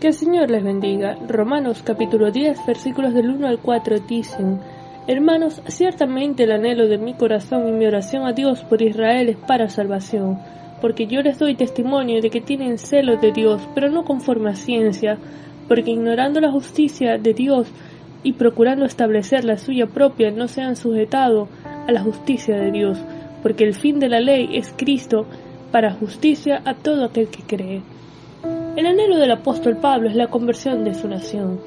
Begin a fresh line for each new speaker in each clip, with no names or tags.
Que el Señor les bendiga. Romanos capítulo 10 versículos del 1 al 4 dicen, Hermanos, ciertamente el anhelo de mi corazón y mi oración a Dios por Israel es para salvación, porque yo les doy testimonio de que tienen celo de Dios, pero no conforme a ciencia, porque ignorando la justicia de Dios y procurando establecer la suya propia, no se han sujetado a la justicia de Dios, porque el fin de la ley es Cristo para justicia a todo aquel que cree. El anhelo del apóstol Pablo es la conversión de su nación.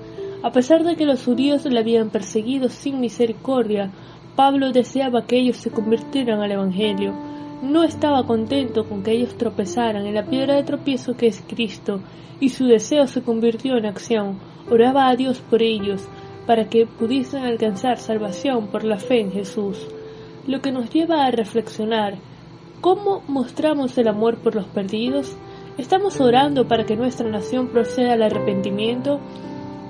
A pesar de que los judíos le habían perseguido sin misericordia, Pablo deseaba que ellos se convirtieran al Evangelio. No estaba contento con que ellos tropezaran en la piedra de tropiezo que es Cristo, y su deseo se convirtió en acción. Oraba a Dios por ellos, para que pudiesen alcanzar salvación por la fe en Jesús. Lo que nos lleva a reflexionar, ¿cómo mostramos el amor por los perdidos? ¿Estamos orando para que nuestra nación proceda al arrepentimiento?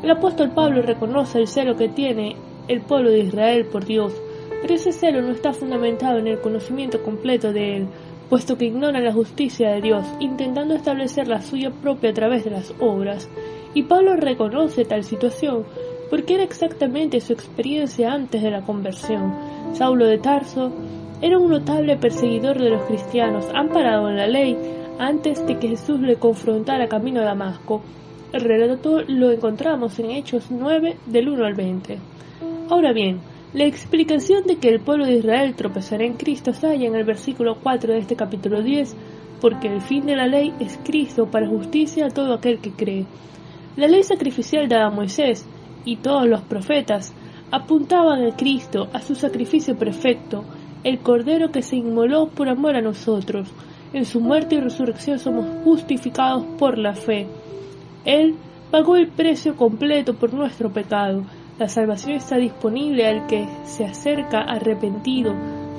El apóstol Pablo reconoce el celo que tiene el pueblo de Israel por Dios, pero ese celo no está fundamentado en el conocimiento completo de Él, puesto que ignora la justicia de Dios, intentando establecer la suya propia a través de las obras. Y Pablo reconoce tal situación, porque era exactamente su experiencia antes de la conversión. Saulo de Tarso era un notable perseguidor de los cristianos, amparado en la ley, antes de que Jesús le confrontara camino a Damasco. El relato lo encontramos en Hechos 9 del 1 al 20. Ahora bien, la explicación de que el pueblo de Israel tropezará en Cristo se halla en el versículo 4 de este capítulo 10, porque el fin de la ley es Cristo para justicia a todo aquel que cree. La ley sacrificial dada a Moisés y todos los profetas apuntaban a Cristo, a su sacrificio perfecto, el Cordero que se inmoló por amor a nosotros, en su muerte y resurrección somos justificados por la fe. Él pagó el precio completo por nuestro pecado. La salvación está disponible al que se acerca arrepentido,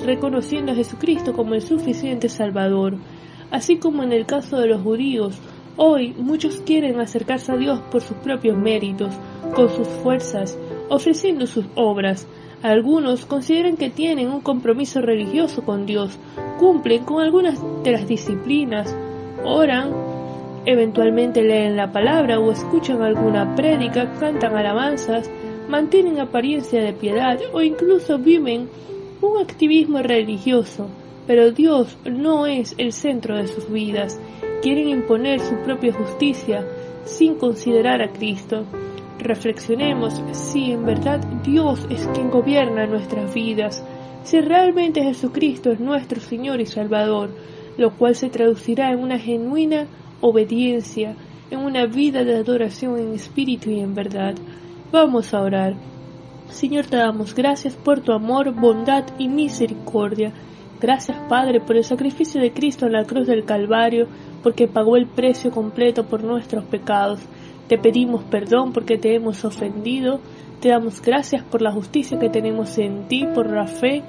reconociendo a Jesucristo como el suficiente Salvador. Así como en el caso de los judíos, hoy muchos quieren acercarse a Dios por sus propios méritos, con sus fuerzas, ofreciendo sus obras. Algunos consideran que tienen un compromiso religioso con Dios, cumplen con algunas de las disciplinas, oran, eventualmente leen la palabra o escuchan alguna prédica, cantan alabanzas, mantienen apariencia de piedad o incluso viven un activismo religioso, pero Dios no es el centro de sus vidas. Quieren imponer su propia justicia sin considerar a Cristo. Reflexionemos si en verdad Dios es quien gobierna nuestras vidas si realmente Jesucristo es nuestro Señor y Salvador, lo cual se traducirá en una genuina obediencia, en una vida de adoración en espíritu y en verdad. Vamos a orar. Señor, te damos gracias por tu amor, bondad y misericordia. Gracias, Padre, por el sacrificio de Cristo en la cruz del Calvario, porque pagó el precio completo por nuestros pecados. Te pedimos perdón porque te hemos ofendido te damos gracias por la justicia que tenemos en ti, por la fe.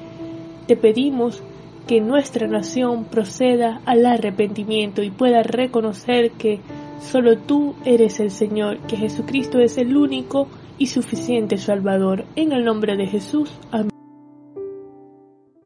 Te pedimos que nuestra nación proceda al arrepentimiento y pueda reconocer que solo tú eres el Señor, que Jesucristo es el único y suficiente Salvador. En el nombre de Jesús. Amén.